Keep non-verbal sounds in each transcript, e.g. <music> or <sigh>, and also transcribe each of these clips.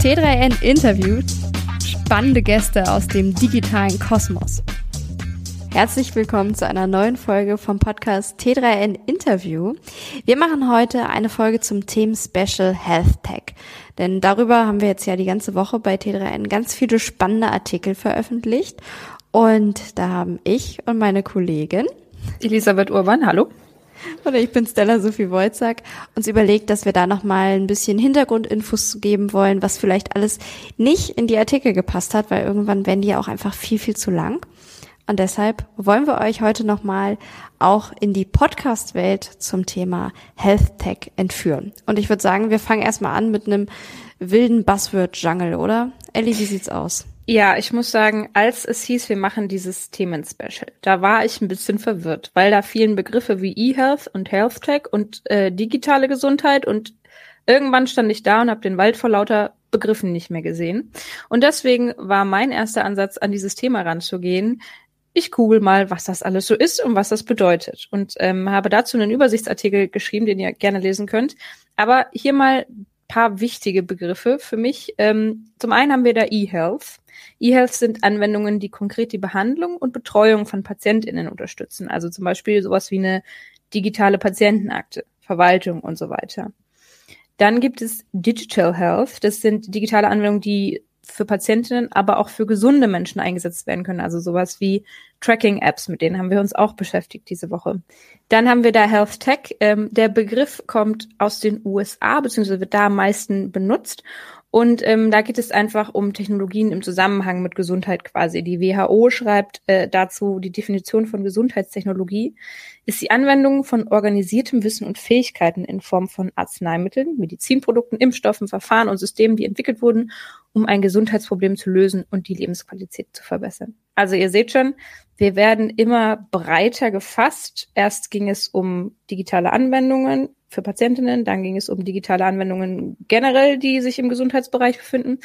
T3N interviewt spannende Gäste aus dem digitalen Kosmos. Herzlich willkommen zu einer neuen Folge vom Podcast T3N Interview. Wir machen heute eine Folge zum Thema Special Health Tech. Denn darüber haben wir jetzt ja die ganze Woche bei T3N ganz viele spannende Artikel veröffentlicht. Und da haben ich und meine Kollegin Elisabeth Urban, hallo. Oder ich bin Stella Sophie Wojcak, uns überlegt, dass wir da nochmal ein bisschen Hintergrundinfos geben wollen, was vielleicht alles nicht in die Artikel gepasst hat, weil irgendwann werden die auch einfach viel, viel zu lang. Und deshalb wollen wir euch heute nochmal auch in die Podcast-Welt zum Thema Health Tech entführen. Und ich würde sagen, wir fangen erstmal an mit einem wilden Buzzword-Jungle, oder? Ellie, wie sieht's aus? Ja, ich muss sagen, als es hieß, wir machen dieses Themen-Special, da war ich ein bisschen verwirrt, weil da fielen Begriffe wie E-Health und Health Tech und äh, digitale Gesundheit und irgendwann stand ich da und habe den Wald vor lauter Begriffen nicht mehr gesehen. Und deswegen war mein erster Ansatz, an dieses Thema ranzugehen, ich google mal, was das alles so ist und was das bedeutet. Und ähm, habe dazu einen Übersichtsartikel geschrieben, den ihr gerne lesen könnt. Aber hier mal paar wichtige Begriffe für mich. Ähm, zum einen haben wir da E-Health. E-Health sind Anwendungen, die konkret die Behandlung und Betreuung von PatientInnen unterstützen. Also zum Beispiel sowas wie eine digitale Patientenakte, Verwaltung und so weiter. Dann gibt es Digital Health. Das sind digitale Anwendungen, die für Patientinnen, aber auch für gesunde Menschen eingesetzt werden können. Also sowas wie Tracking-Apps, mit denen haben wir uns auch beschäftigt diese Woche. Dann haben wir da Health Tech. Ähm, der Begriff kommt aus den USA, beziehungsweise wird da am meisten benutzt. Und ähm, da geht es einfach um Technologien im Zusammenhang mit Gesundheit quasi. Die WHO schreibt äh, dazu, die Definition von Gesundheitstechnologie ist die Anwendung von organisiertem Wissen und Fähigkeiten in Form von Arzneimitteln, Medizinprodukten, Impfstoffen, Verfahren und Systemen, die entwickelt wurden, um ein Gesundheitsproblem zu lösen und die Lebensqualität zu verbessern. Also ihr seht schon, wir werden immer breiter gefasst. Erst ging es um digitale Anwendungen für Patientinnen, dann ging es um digitale Anwendungen generell, die sich im Gesundheitsbereich befinden.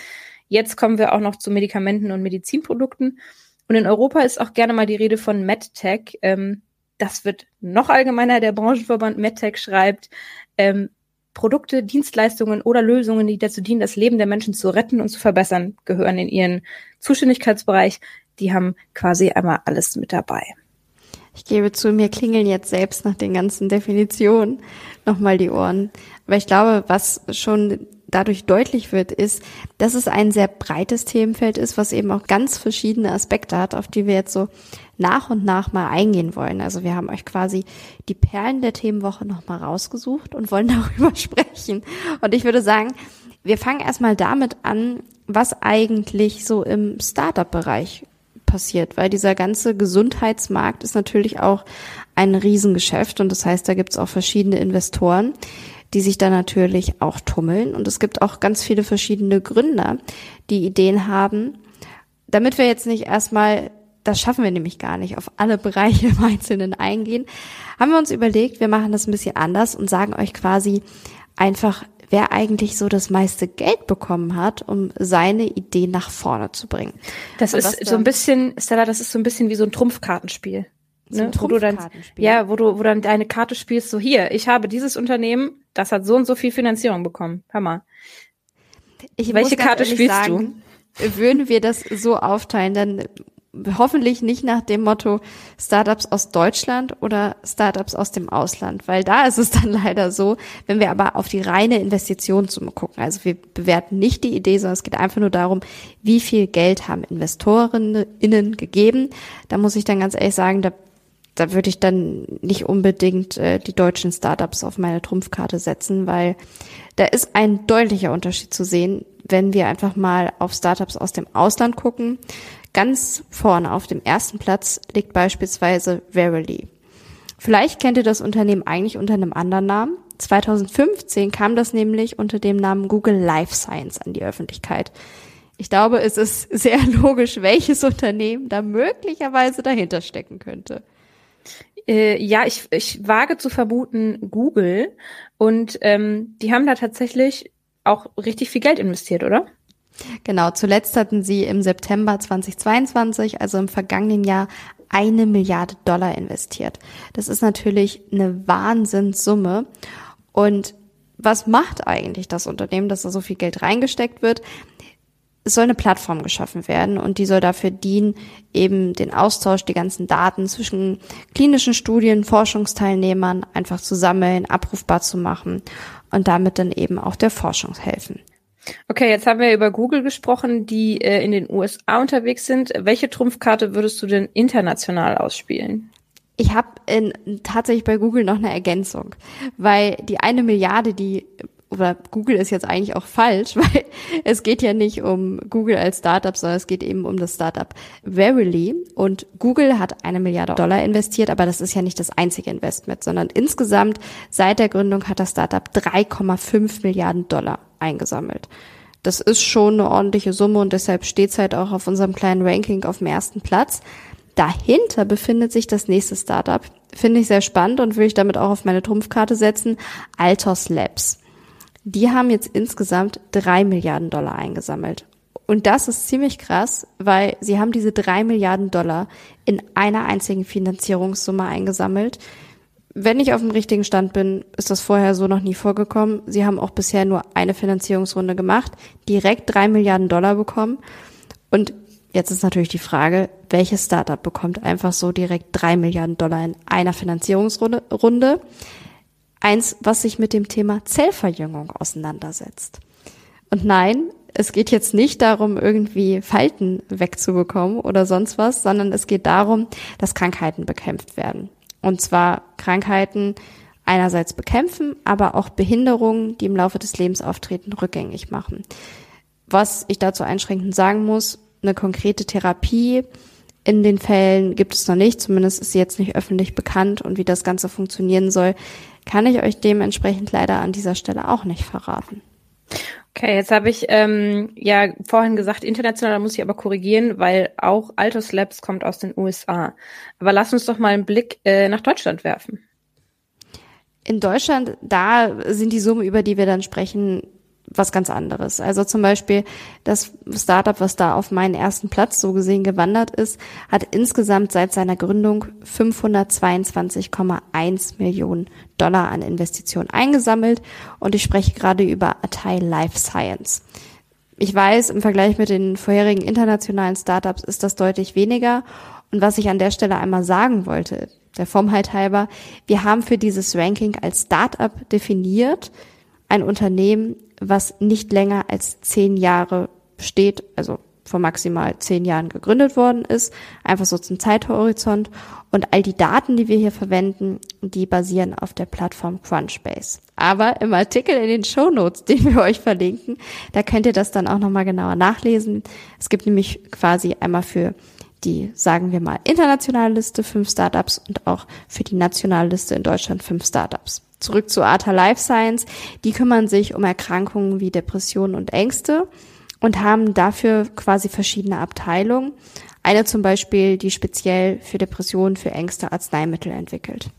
Jetzt kommen wir auch noch zu Medikamenten und Medizinprodukten. Und in Europa ist auch gerne mal die Rede von MedTech. Ähm, das wird noch allgemeiner. Der Branchenverband MedTech schreibt, ähm, Produkte, Dienstleistungen oder Lösungen, die dazu dienen, das Leben der Menschen zu retten und zu verbessern, gehören in ihren Zuständigkeitsbereich. Die haben quasi einmal alles mit dabei. Ich gebe zu, mir klingeln jetzt selbst nach den ganzen Definitionen nochmal die Ohren. Aber ich glaube, was schon dadurch deutlich wird, ist, dass es ein sehr breites Themenfeld ist, was eben auch ganz verschiedene Aspekte hat, auf die wir jetzt so nach und nach mal eingehen wollen. Also wir haben euch quasi die Perlen der Themenwoche nochmal rausgesucht und wollen <laughs> darüber sprechen. Und ich würde sagen, wir fangen erstmal damit an, was eigentlich so im Startup-Bereich passiert, weil dieser ganze Gesundheitsmarkt ist natürlich auch ein Riesengeschäft und das heißt, da gibt es auch verschiedene Investoren, die sich da natürlich auch tummeln und es gibt auch ganz viele verschiedene Gründer, die Ideen haben. Damit wir jetzt nicht erstmal, das schaffen wir nämlich gar nicht, auf alle Bereiche im Einzelnen eingehen, haben wir uns überlegt, wir machen das ein bisschen anders und sagen euch quasi einfach, wer eigentlich so das meiste Geld bekommen hat, um seine Idee nach vorne zu bringen. Das und ist so ein bisschen, Stella, das ist so ein bisschen wie so ein Trumpfkartenspiel. So ne? wo du dann, ja, wo du, wo dann deine Karte spielst, so hier, ich habe dieses Unternehmen, das hat so und so viel Finanzierung bekommen. Hör mal. Ich Welche Karte spielst sagen, du? Würden wir das so aufteilen, dann hoffentlich nicht nach dem Motto Startups aus Deutschland oder Startups aus dem Ausland, weil da ist es <laughs> dann leider so, wenn wir aber auf die reine Investitionssumme gucken, also wir bewerten nicht die Idee, sondern es geht einfach nur darum, wie viel Geld haben Investorinnen gegeben. Da muss ich dann ganz ehrlich sagen, da da würde ich dann nicht unbedingt äh, die deutschen Startups auf meine Trumpfkarte setzen, weil da ist ein deutlicher Unterschied zu sehen, wenn wir einfach mal auf Startups aus dem Ausland gucken. Ganz vorne auf dem ersten Platz liegt beispielsweise Verily. Vielleicht kennt ihr das Unternehmen eigentlich unter einem anderen Namen. 2015 kam das nämlich unter dem Namen Google Life Science an die Öffentlichkeit. Ich glaube, es ist sehr <laughs> logisch, welches Unternehmen da möglicherweise dahinter stecken könnte. Äh, ja, ich, ich wage zu vermuten Google und ähm, die haben da tatsächlich auch richtig viel Geld investiert, oder? Genau, zuletzt hatten sie im September 2022, also im vergangenen Jahr, eine Milliarde Dollar investiert. Das ist natürlich eine Wahnsinnssumme. Und was macht eigentlich das Unternehmen, dass da so viel Geld reingesteckt wird? Es soll eine Plattform geschaffen werden und die soll dafür dienen, eben den Austausch, die ganzen Daten zwischen klinischen Studien, Forschungsteilnehmern einfach zu sammeln, abrufbar zu machen und damit dann eben auch der Forschung helfen. Okay, jetzt haben wir über Google gesprochen, die äh, in den USA unterwegs sind. Welche Trumpfkarte würdest du denn international ausspielen? Ich habe tatsächlich bei Google noch eine Ergänzung, weil die eine Milliarde, die oder Google ist jetzt eigentlich auch falsch, <laughs> weil es geht ja nicht um Google als Startup, sondern es geht eben um das Startup Verily. Und Google hat eine Milliarde Dollar investiert, aber das ist ja nicht das einzige Investment, sondern insgesamt seit der Gründung hat das Startup 3,5 Milliarden Dollar eingesammelt. Das ist schon eine ordentliche Summe und deshalb steht es halt auch auf unserem kleinen Ranking auf dem ersten Platz. Dahinter befindet sich das nächste Startup. Finde ich sehr spannend und will ich damit auch auf meine Trumpfkarte setzen. Altos Labs. Die haben jetzt insgesamt drei Milliarden Dollar eingesammelt. Und das ist ziemlich krass, weil sie haben diese drei Milliarden Dollar in einer einzigen Finanzierungssumme eingesammelt. Wenn ich auf dem richtigen Stand bin, ist das vorher so noch nie vorgekommen. Sie haben auch bisher nur eine Finanzierungsrunde gemacht, direkt drei Milliarden Dollar bekommen. Und Jetzt ist natürlich die Frage, welches Startup bekommt einfach so direkt drei Milliarden Dollar in einer Finanzierungsrunde? Eins, was sich mit dem Thema Zellverjüngung auseinandersetzt. Und nein, es geht jetzt nicht darum, irgendwie Falten wegzubekommen oder sonst was, sondern es geht darum, dass Krankheiten bekämpft werden. Und zwar Krankheiten einerseits bekämpfen, aber auch Behinderungen, die im Laufe des Lebens auftreten, rückgängig machen. Was ich dazu einschränkend sagen muss, eine konkrete Therapie in den Fällen gibt es noch nicht, zumindest ist sie jetzt nicht öffentlich bekannt und wie das Ganze funktionieren soll, kann ich euch dementsprechend leider an dieser Stelle auch nicht verraten. Okay, jetzt habe ich ähm, ja vorhin gesagt, international muss ich aber korrigieren, weil auch Altos Labs kommt aus den USA. Aber lass uns doch mal einen Blick äh, nach Deutschland werfen. In Deutschland, da sind die Summen, über die wir dann sprechen, was ganz anderes. Also zum Beispiel das Startup, was da auf meinen ersten Platz so gesehen gewandert ist, hat insgesamt seit seiner Gründung 522,1 Millionen Dollar an Investitionen eingesammelt und ich spreche gerade über Atai Life Science. Ich weiß, im Vergleich mit den vorherigen internationalen Startups ist das deutlich weniger und was ich an der Stelle einmal sagen wollte, der Formheit halber, wir haben für dieses Ranking als Startup definiert, ein Unternehmen, was nicht länger als zehn Jahre besteht, also vor maximal zehn Jahren gegründet worden ist, einfach so zum Zeithorizont. Und all die Daten, die wir hier verwenden, die basieren auf der Plattform Crunchbase. Aber im Artikel in den Show Notes, den wir euch verlinken, da könnt ihr das dann auch nochmal genauer nachlesen. Es gibt nämlich quasi einmal für die, sagen wir mal, internationale Liste fünf Startups und auch für die nationale Liste in Deutschland fünf Startups zurück zu Arta Life Science. Die kümmern sich um Erkrankungen wie Depressionen und Ängste und haben dafür quasi verschiedene Abteilungen. Eine zum Beispiel, die speziell für Depressionen, für Ängste Arzneimittel entwickelt.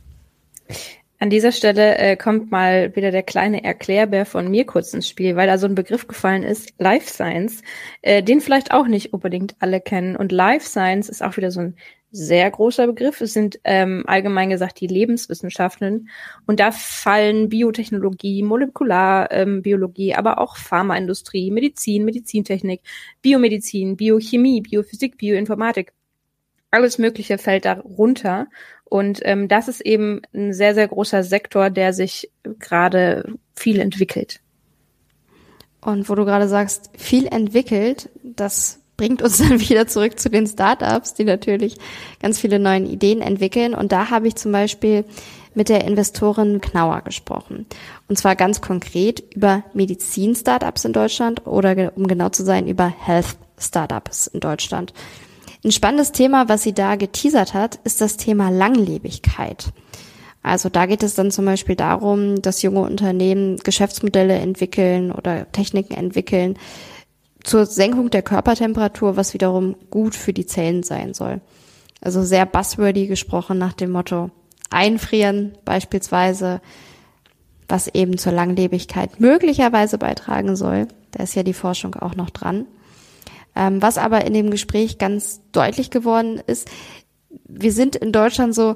An dieser Stelle äh, kommt mal wieder der kleine Erklärbär von mir kurz ins Spiel, weil da so ein Begriff gefallen ist, Life Science, äh, den vielleicht auch nicht unbedingt alle kennen. Und Life Science ist auch wieder so ein sehr großer Begriff. Es sind ähm, allgemein gesagt die Lebenswissenschaften und da fallen Biotechnologie, Molekularbiologie, ähm, aber auch Pharmaindustrie, Medizin, Medizintechnik, Biomedizin, Biochemie, Biophysik, Bioinformatik. Alles Mögliche fällt darunter. Und ähm, das ist eben ein sehr, sehr großer Sektor, der sich gerade viel entwickelt. Und wo du gerade sagst, viel entwickelt, das bringt uns <laughs> dann wieder zurück zu den Startups, die natürlich ganz viele neue Ideen entwickeln. Und da habe ich zum Beispiel mit der Investorin Knauer gesprochen. Und zwar ganz konkret über Medizin-Startups in Deutschland oder um genau zu sein, über Health-Startups in Deutschland. Ein spannendes Thema, was sie da geteasert hat, ist das Thema Langlebigkeit. Also da geht es dann zum Beispiel darum, dass junge Unternehmen Geschäftsmodelle entwickeln oder Techniken entwickeln, zur Senkung der Körpertemperatur, was wiederum gut für die Zellen sein soll. Also sehr buzzwordy gesprochen nach dem Motto einfrieren beispielsweise, was eben zur Langlebigkeit möglicherweise beitragen soll. Da ist ja die Forschung auch noch dran. Ähm, was aber in dem Gespräch ganz deutlich geworden ist, wir sind in Deutschland so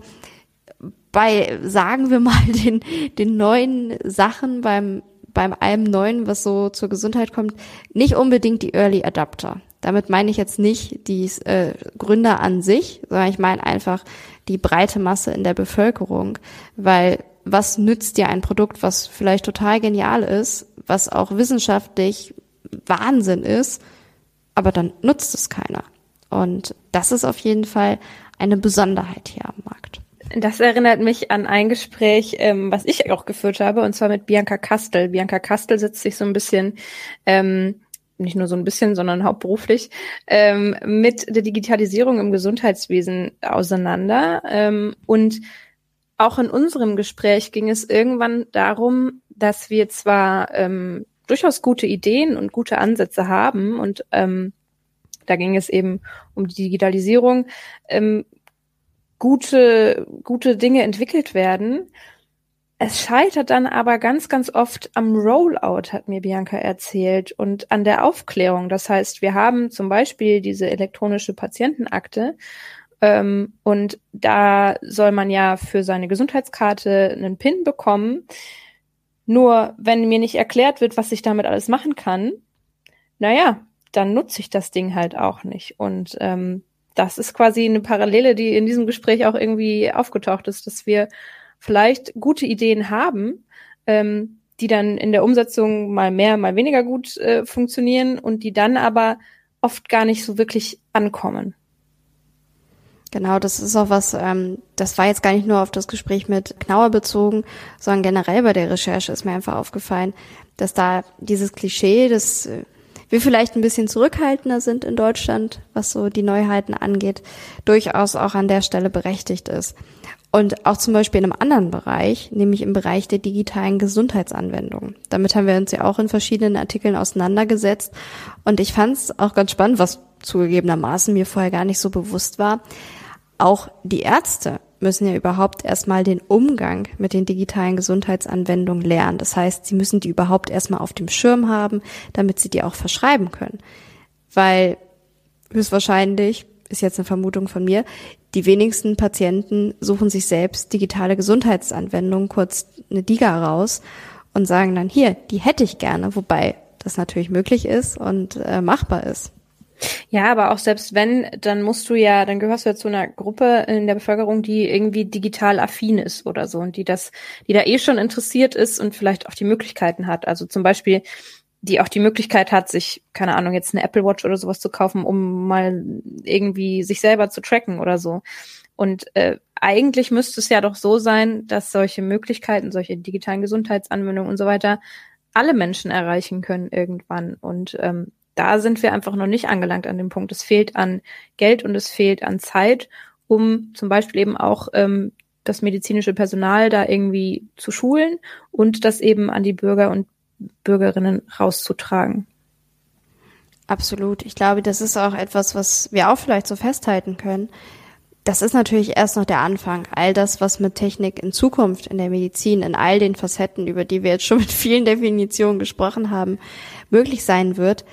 bei, sagen wir mal, <laughs> den, den neuen Sachen beim beim allem Neuen, was so zur Gesundheit kommt, nicht unbedingt die Early Adapter. Damit meine ich jetzt nicht die äh, Gründer an sich, sondern ich meine einfach die breite Masse in der Bevölkerung, weil was nützt dir ein Produkt, was vielleicht total genial ist, was auch wissenschaftlich Wahnsinn ist, aber dann nutzt es keiner. Und das ist auf jeden Fall eine Besonderheit hier am Markt. Das erinnert mich an ein Gespräch, ähm, was ich auch geführt habe, und zwar mit Bianca Kastel. Bianca Kastel setzt sich so ein bisschen, ähm, nicht nur so ein bisschen, sondern hauptberuflich, ähm, mit der Digitalisierung im Gesundheitswesen auseinander. Ähm, und auch in unserem Gespräch ging es irgendwann darum, dass wir zwar ähm, durchaus gute Ideen und gute Ansätze haben und ähm, da ging es eben um die Digitalisierung, ähm, gute, gute Dinge entwickelt werden. Es scheitert dann aber ganz, ganz oft am Rollout, hat mir Bianca erzählt, und an der Aufklärung. Das heißt, wir haben zum Beispiel diese elektronische Patientenakte ähm, und da soll man ja für seine Gesundheitskarte einen PIN bekommen. Nur wenn mir nicht erklärt wird, was ich damit alles machen kann, naja, dann nutze ich das Ding halt auch nicht. Und ähm, das ist quasi eine Parallele, die in diesem Gespräch auch irgendwie aufgetaucht ist, dass wir vielleicht gute Ideen haben, ähm, die dann in der Umsetzung mal mehr, mal weniger gut äh, funktionieren und die dann aber oft gar nicht so wirklich ankommen. Genau, das ist auch was, ähm, das war jetzt gar nicht nur auf das Gespräch mit Knauer bezogen, sondern generell bei der Recherche ist mir einfach aufgefallen, dass da dieses Klischee, das äh, wir vielleicht ein bisschen zurückhaltender sind in Deutschland, was so die Neuheiten angeht, durchaus auch an der Stelle berechtigt ist. Und auch zum Beispiel in einem anderen Bereich, nämlich im Bereich der digitalen Gesundheitsanwendungen. Damit haben wir uns ja auch in verschiedenen Artikeln auseinandergesetzt. Und ich fand es auch ganz spannend, was zugegebenermaßen mir vorher gar nicht so bewusst war. Auch die Ärzte müssen ja überhaupt erstmal den Umgang mit den digitalen Gesundheitsanwendungen lernen. Das heißt, sie müssen die überhaupt erstmal auf dem Schirm haben, damit sie die auch verschreiben können. Weil höchstwahrscheinlich, ist jetzt eine Vermutung von mir, die wenigsten Patienten suchen sich selbst digitale Gesundheitsanwendungen, kurz eine DIGA raus und sagen dann, hier, die hätte ich gerne, wobei das natürlich möglich ist und äh, machbar ist. Ja, aber auch selbst wenn, dann musst du ja, dann gehörst du ja zu einer Gruppe in der Bevölkerung, die irgendwie digital affin ist oder so und die das, die da eh schon interessiert ist und vielleicht auch die Möglichkeiten hat. Also zum Beispiel, die auch die Möglichkeit hat, sich, keine Ahnung, jetzt eine Apple Watch oder sowas zu kaufen, um mal irgendwie sich selber zu tracken oder so. Und äh, eigentlich müsste es ja doch so sein, dass solche Möglichkeiten, solche digitalen Gesundheitsanwendungen und so weiter alle Menschen erreichen können irgendwann. Und ähm, da sind wir einfach noch nicht angelangt an dem Punkt. Es fehlt an Geld und es fehlt an Zeit, um zum Beispiel eben auch ähm, das medizinische Personal da irgendwie zu schulen und das eben an die Bürger und Bürgerinnen rauszutragen. Absolut. Ich glaube, das ist auch etwas, was wir auch vielleicht so festhalten können. Das ist natürlich erst noch der Anfang. All das, was mit Technik in Zukunft in der Medizin, in all den Facetten, über die wir jetzt schon mit vielen Definitionen gesprochen haben, möglich sein wird,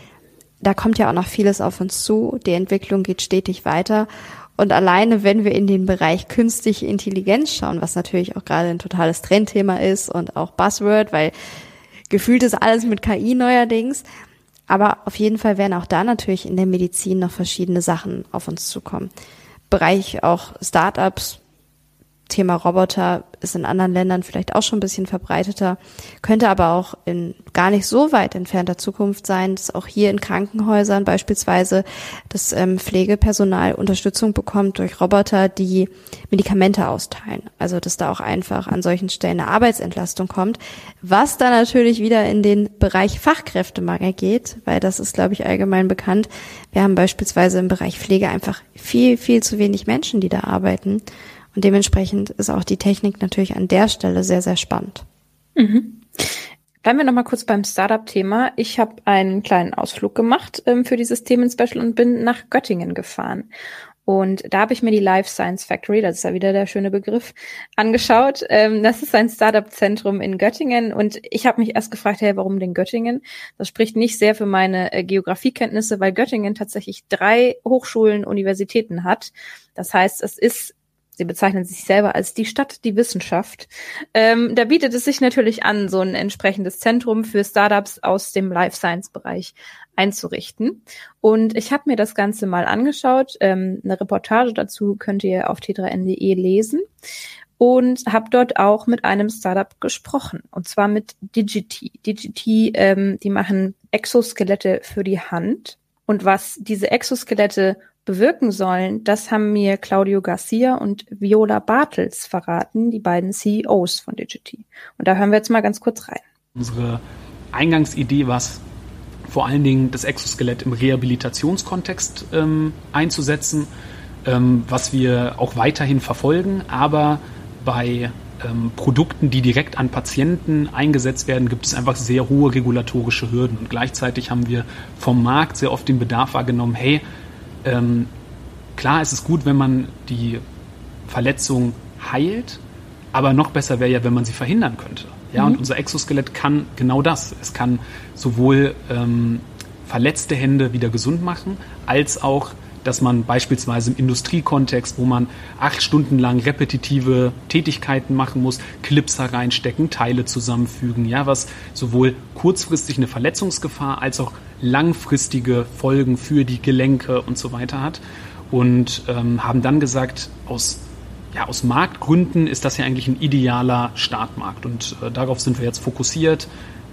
da kommt ja auch noch vieles auf uns zu. Die Entwicklung geht stetig weiter. Und alleine, wenn wir in den Bereich künstliche Intelligenz schauen, was natürlich auch gerade ein totales Trendthema ist und auch Buzzword, weil gefühlt ist alles mit KI neuerdings. Aber auf jeden Fall werden auch da natürlich in der Medizin noch verschiedene Sachen auf uns zukommen. Bereich auch Startups, Thema Roboter ist in anderen Ländern vielleicht auch schon ein bisschen verbreiteter, könnte aber auch in gar nicht so weit entfernter Zukunft sein, dass auch hier in Krankenhäusern beispielsweise das ähm, Pflegepersonal Unterstützung bekommt durch Roboter, die Medikamente austeilen. Also dass da auch einfach an solchen Stellen eine Arbeitsentlastung kommt, was dann natürlich wieder in den Bereich Fachkräftemangel geht, weil das ist, glaube ich, allgemein bekannt. Wir haben beispielsweise im Bereich Pflege einfach viel, viel zu wenig Menschen, die da arbeiten. Und dementsprechend ist auch die Technik natürlich an der Stelle sehr, sehr spannend. Mhm. Bleiben wir nochmal kurz beim Startup-Thema. Ich habe einen kleinen Ausflug gemacht ähm, für dieses Themen-Special und bin nach Göttingen gefahren. Und da habe ich mir die Life Science Factory, das ist ja wieder der schöne Begriff, angeschaut. Ähm, das ist ein Startup-Zentrum in Göttingen und ich habe mich erst gefragt, hey, warum denn Göttingen? Das spricht nicht sehr für meine äh, Geografiekenntnisse, weil Göttingen tatsächlich drei Hochschulen, Universitäten hat. Das heißt, es ist Sie bezeichnen sich selber als die Stadt, die Wissenschaft. Ähm, da bietet es sich natürlich an, so ein entsprechendes Zentrum für Startups aus dem Life Science Bereich einzurichten. Und ich habe mir das Ganze mal angeschaut. Ähm, eine Reportage dazu könnt ihr auf t3n.de lesen und habe dort auch mit einem Startup gesprochen und zwar mit Digity. Digity, ähm, die machen Exoskelette für die Hand und was diese Exoskelette bewirken sollen, das haben mir Claudio Garcia und Viola Bartels verraten, die beiden CEOs von Digity. Und da hören wir jetzt mal ganz kurz rein. Unsere Eingangsidee war es, vor allen Dingen das Exoskelett im Rehabilitationskontext ähm, einzusetzen, ähm, was wir auch weiterhin verfolgen, aber bei ähm, Produkten, die direkt an Patienten eingesetzt werden, gibt es einfach sehr hohe regulatorische Hürden. Und gleichzeitig haben wir vom Markt sehr oft den Bedarf wahrgenommen, hey, ähm, klar ist es gut, wenn man die Verletzung heilt, aber noch besser wäre ja, wenn man sie verhindern könnte. Ja, mhm. und unser Exoskelett kann genau das. Es kann sowohl ähm, verletzte Hände wieder gesund machen, als auch dass man beispielsweise im Industriekontext, wo man acht Stunden lang repetitive Tätigkeiten machen muss, Clips hereinstecken, Teile zusammenfügen, ja, was sowohl kurzfristig eine Verletzungsgefahr als auch langfristige Folgen für die Gelenke und so weiter hat. Und ähm, haben dann gesagt, aus ja, aus Marktgründen ist das ja eigentlich ein idealer Startmarkt und äh, darauf sind wir jetzt fokussiert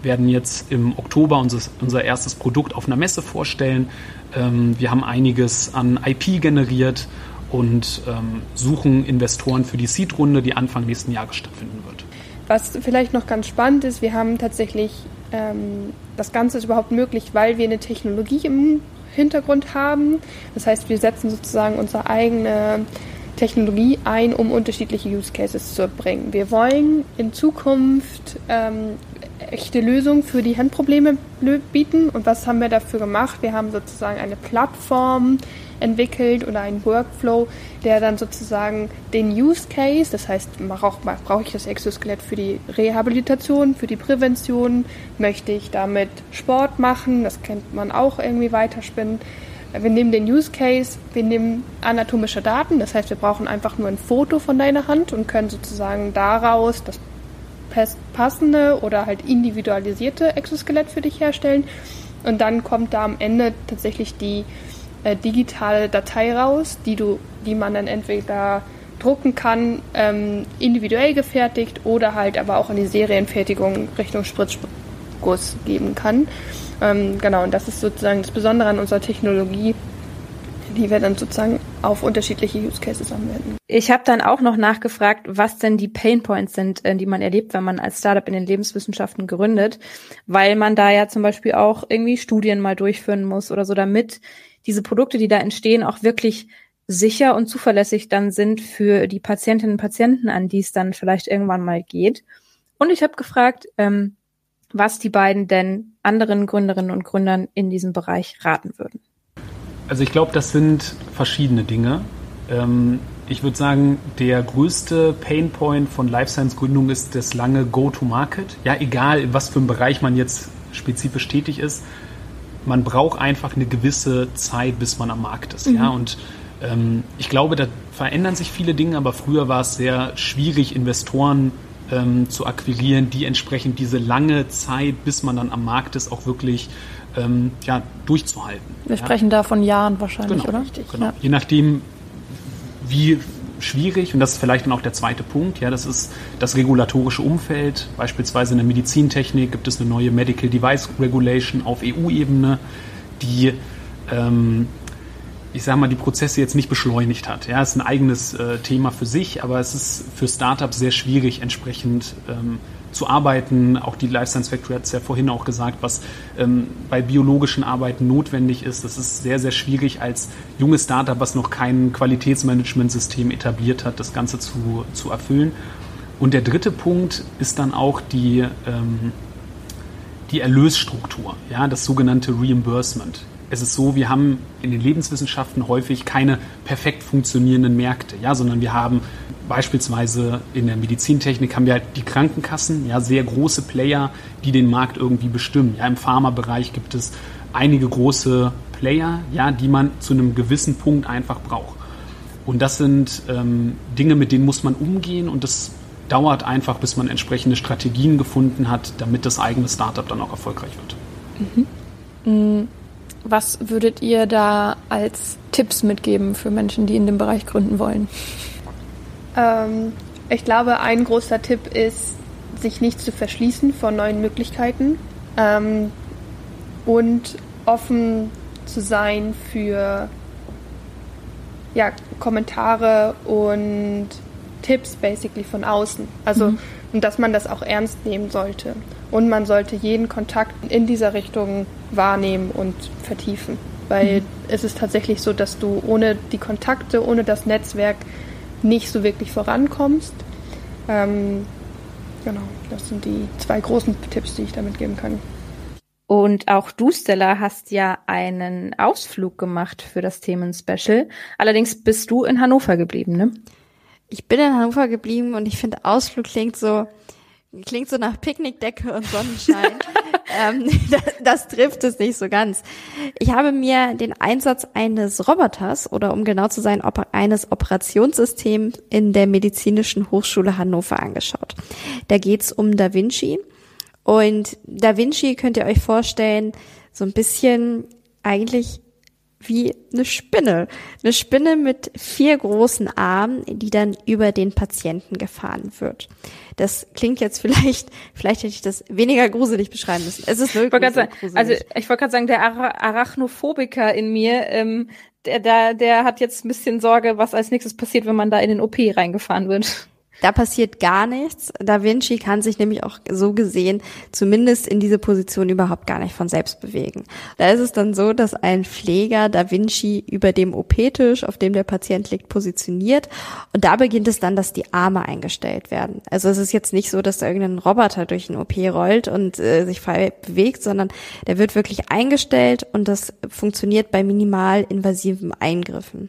werden jetzt im Oktober unser, unser erstes Produkt auf einer Messe vorstellen. Ähm, wir haben einiges an IP generiert und ähm, suchen Investoren für die Seed-Runde, die Anfang nächsten Jahres stattfinden wird. Was vielleicht noch ganz spannend ist, wir haben tatsächlich, ähm, das Ganze ist überhaupt möglich, weil wir eine Technologie im Hintergrund haben. Das heißt, wir setzen sozusagen unsere eigene Technologie ein, um unterschiedliche Use Cases zu erbringen. Wir wollen in Zukunft ähm, echte Lösungen für die Handprobleme bieten. Und was haben wir dafür gemacht? Wir haben sozusagen eine Plattform entwickelt oder einen Workflow, der dann sozusagen den Use Case, das heißt, brauche ich das Exoskelett für die Rehabilitation, für die Prävention, möchte ich damit Sport machen, das kennt man auch irgendwie weiterspinnen. Wir nehmen den Use Case, wir nehmen anatomische Daten, das heißt, wir brauchen einfach nur ein Foto von deiner Hand und können sozusagen daraus das passende oder halt individualisierte Exoskelett für dich herstellen. Und dann kommt da am Ende tatsächlich die äh, digitale Datei raus, die du, die man dann entweder drucken kann, ähm, individuell gefertigt oder halt aber auch in die Serienfertigung Richtung Spritzguss geben kann. Ähm, genau, und das ist sozusagen das Besondere an unserer Technologie, die wir dann sozusagen auf unterschiedliche Use Cases anwenden. Ich habe dann auch noch nachgefragt, was denn die Pain Points sind, äh, die man erlebt, wenn man als Startup in den Lebenswissenschaften gründet, weil man da ja zum Beispiel auch irgendwie Studien mal durchführen muss oder so, damit diese Produkte, die da entstehen, auch wirklich sicher und zuverlässig dann sind für die Patientinnen und Patienten, an die es dann vielleicht irgendwann mal geht. Und ich habe gefragt, ähm, was die beiden denn anderen Gründerinnen und Gründern in diesem Bereich raten würden. Also ich glaube, das sind verschiedene Dinge. Ähm, ich würde sagen, der größte Painpoint von Life Science Gründung ist das lange Go-to-Market. Ja, egal in was für einem Bereich man jetzt spezifisch tätig ist, man braucht einfach eine gewisse Zeit, bis man am Markt ist. Mhm. Ja, und ähm, ich glaube, da verändern sich viele Dinge, aber früher war es sehr schwierig, Investoren ähm, zu akquirieren, die entsprechend diese lange Zeit, bis man dann am Markt ist, auch wirklich ähm, ja, durchzuhalten. Wir ja. sprechen da von Jahren wahrscheinlich, genau, oder? Richtig, genau. Ja. Je nachdem, wie schwierig, und das ist vielleicht dann auch der zweite Punkt, ja, das ist das regulatorische Umfeld. Beispielsweise in der Medizintechnik gibt es eine neue Medical Device Regulation auf EU-Ebene, die ähm, ich sage mal, die Prozesse jetzt nicht beschleunigt hat. Ja, es ist ein eigenes äh, Thema für sich, aber es ist für Startups sehr schwierig, entsprechend ähm, zu arbeiten. Auch die Life Science Factory hat es ja vorhin auch gesagt, was ähm, bei biologischen Arbeiten notwendig ist. Das ist sehr, sehr schwierig als junges Startup, was noch kein Qualitätsmanagementsystem etabliert hat, das Ganze zu, zu erfüllen. Und der dritte Punkt ist dann auch die, ähm, die Erlösstruktur, ja, das sogenannte Reimbursement. Es ist so, wir haben in den Lebenswissenschaften häufig keine perfekt funktionierenden Märkte, ja, sondern wir haben beispielsweise in der Medizintechnik haben wir halt die Krankenkassen, ja, sehr große Player, die den Markt irgendwie bestimmen. Ja, im Pharmabereich gibt es einige große Player, ja, die man zu einem gewissen Punkt einfach braucht. Und das sind ähm, Dinge, mit denen muss man umgehen und das dauert einfach, bis man entsprechende Strategien gefunden hat, damit das eigene Startup dann auch erfolgreich wird. Mhm. Mm, was würdet ihr da als Tipps mitgeben für Menschen, die in dem Bereich gründen wollen? Ähm, ich glaube, ein großer Tipp ist, sich nicht zu verschließen vor neuen Möglichkeiten ähm, und offen zu sein für ja, Kommentare und Tipps basically von außen. Also, mhm. und dass man das auch ernst nehmen sollte. Und man sollte jeden Kontakt in dieser Richtung wahrnehmen und vertiefen. Weil mhm. es ist tatsächlich so, dass du ohne die Kontakte, ohne das Netzwerk nicht so wirklich vorankommst. Ähm, genau, das sind die zwei großen Tipps, die ich damit geben kann. Und auch du, Stella, hast ja einen Ausflug gemacht für das Themen-Special. Allerdings bist du in Hannover geblieben, ne? Ich bin in Hannover geblieben und ich finde, Ausflug klingt so, klingt so nach Picknickdecke und Sonnenschein. <laughs> ähm, das, das, trifft es nicht so ganz. Ich habe mir den Einsatz eines Roboters oder um genau zu sein, eines Operationssystems in der Medizinischen Hochschule Hannover angeschaut. Da geht's um Da Vinci. Und Da Vinci könnt ihr euch vorstellen, so ein bisschen eigentlich wie eine Spinne. Eine Spinne mit vier großen Armen, die dann über den Patienten gefahren wird. Das klingt jetzt vielleicht, <laughs> vielleicht hätte ich das weniger gruselig beschreiben müssen. Es ist null gruselig. Sagen, also ich wollte gerade sagen, der Arachnophobiker in mir, ähm, der, der, der hat jetzt ein bisschen Sorge, was als nächstes passiert, wenn man da in den OP reingefahren wird. Da passiert gar nichts. Da Vinci kann sich nämlich auch so gesehen zumindest in diese Position überhaupt gar nicht von selbst bewegen. Da ist es dann so, dass ein Pfleger Da Vinci über dem OP-Tisch, auf dem der Patient liegt, positioniert und da beginnt es dann, dass die Arme eingestellt werden. Also es ist jetzt nicht so, dass da irgendein Roboter durch den OP rollt und äh, sich frei bewegt, sondern der wird wirklich eingestellt und das funktioniert bei minimal invasiven Eingriffen.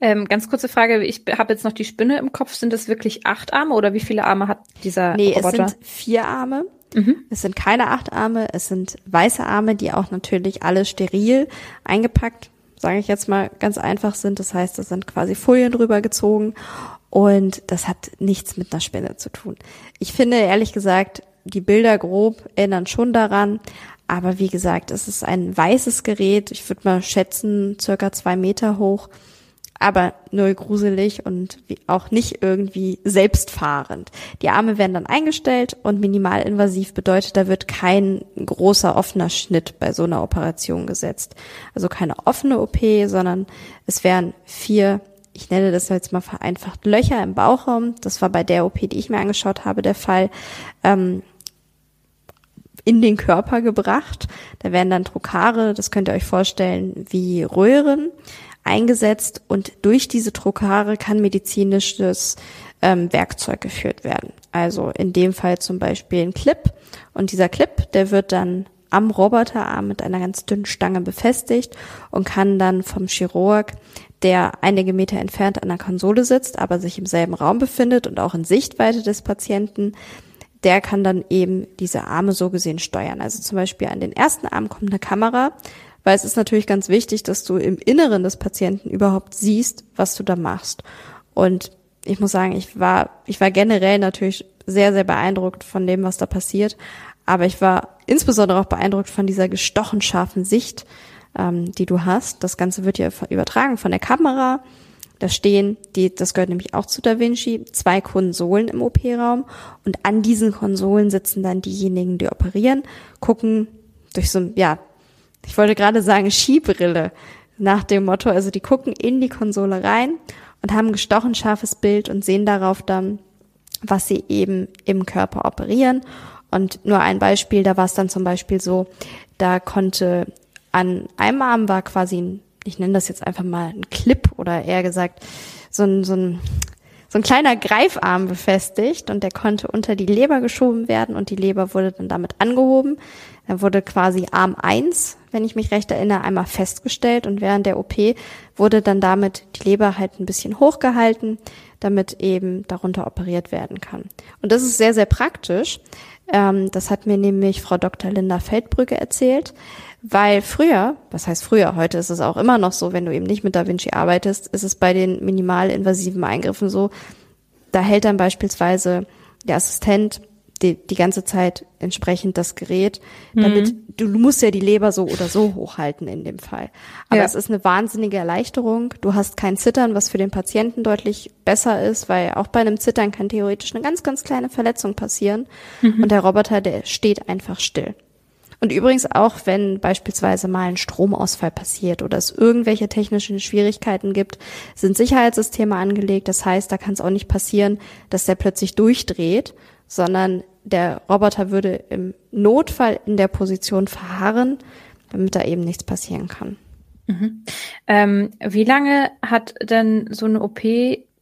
Ähm, ganz kurze Frage, ich habe jetzt noch die Spinne im Kopf. Sind es wirklich acht Arme oder wie viele Arme hat dieser nee, Roboter? es sind vier Arme. Mhm. Es sind keine acht Arme, es sind weiße Arme, die auch natürlich alle steril eingepackt, sage ich jetzt mal ganz einfach sind. Das heißt, es sind quasi Folien drüber gezogen und das hat nichts mit einer Spinne zu tun. Ich finde ehrlich gesagt, die Bilder grob erinnern schon daran, aber wie gesagt, es ist ein weißes Gerät. Ich würde mal schätzen, circa zwei Meter hoch aber null gruselig und auch nicht irgendwie selbstfahrend. Die Arme werden dann eingestellt und minimalinvasiv bedeutet, da wird kein großer offener Schnitt bei so einer Operation gesetzt. Also keine offene OP, sondern es wären vier, ich nenne das jetzt mal vereinfacht, Löcher im Bauchraum. Das war bei der OP, die ich mir angeschaut habe, der Fall. Ähm, in den Körper gebracht. Da werden dann Trokare, das könnt ihr euch vorstellen, wie Röhren eingesetzt und durch diese Trokare kann medizinisches ähm, Werkzeug geführt werden. Also in dem Fall zum Beispiel ein Clip und dieser Clip, der wird dann am Roboterarm mit einer ganz dünnen Stange befestigt und kann dann vom Chirurg, der einige Meter entfernt an der Konsole sitzt, aber sich im selben Raum befindet und auch in Sichtweite des Patienten, der kann dann eben diese Arme so gesehen steuern. Also zum Beispiel an den ersten Arm kommt eine Kamera, weil es ist natürlich ganz wichtig, dass du im Inneren des Patienten überhaupt siehst, was du da machst. Und ich muss sagen, ich war, ich war generell natürlich sehr, sehr beeindruckt von dem, was da passiert. Aber ich war insbesondere auch beeindruckt von dieser gestochen scharfen Sicht, ähm, die du hast. Das Ganze wird ja übertragen von der Kamera. Da stehen, die, das gehört nämlich auch zu Da Vinci, zwei Konsolen im OP-Raum und an diesen Konsolen sitzen dann diejenigen, die operieren, gucken durch so ein, ja, ich wollte gerade sagen Skibrille nach dem Motto, also die gucken in die Konsole rein und haben gestochen scharfes Bild und sehen darauf dann, was sie eben im Körper operieren. Und nur ein Beispiel, da war es dann zum Beispiel so, da konnte an einem Arm war quasi ein, ich nenne das jetzt einfach mal ein Clip oder eher gesagt so ein, so ein so ein kleiner Greifarm befestigt und der konnte unter die Leber geschoben werden und die Leber wurde dann damit angehoben Dann wurde quasi Arm 1, wenn ich mich recht erinnere, einmal festgestellt und während der OP wurde dann damit die Leber halt ein bisschen hochgehalten, damit eben darunter operiert werden kann. Und das ist sehr, sehr praktisch. Ähm, das hat mir nämlich Frau Dr. Linda Feldbrücke erzählt, weil früher, was heißt früher, heute ist es auch immer noch so, wenn du eben nicht mit Da Vinci arbeitest, ist es bei den minimalinvasiven Eingriffen so, da hält dann beispielsweise der Assistent die, die ganze Zeit entsprechend das Gerät, damit mhm. du, du musst ja die Leber so oder so hochhalten in dem Fall. Aber ja. es ist eine wahnsinnige Erleichterung. Du hast kein Zittern, was für den Patienten deutlich besser ist, weil auch bei einem Zittern kann theoretisch eine ganz, ganz kleine Verletzung passieren. Mhm. Und der Roboter, der steht einfach still. Und übrigens auch, wenn beispielsweise mal ein Stromausfall passiert oder es irgendwelche technischen Schwierigkeiten gibt, sind Sicherheitssysteme angelegt. Das heißt, da kann es auch nicht passieren, dass der plötzlich durchdreht, sondern der Roboter würde im Notfall in der Position verharren, damit da eben nichts passieren kann. Mhm. Ähm, wie lange hat denn so eine OP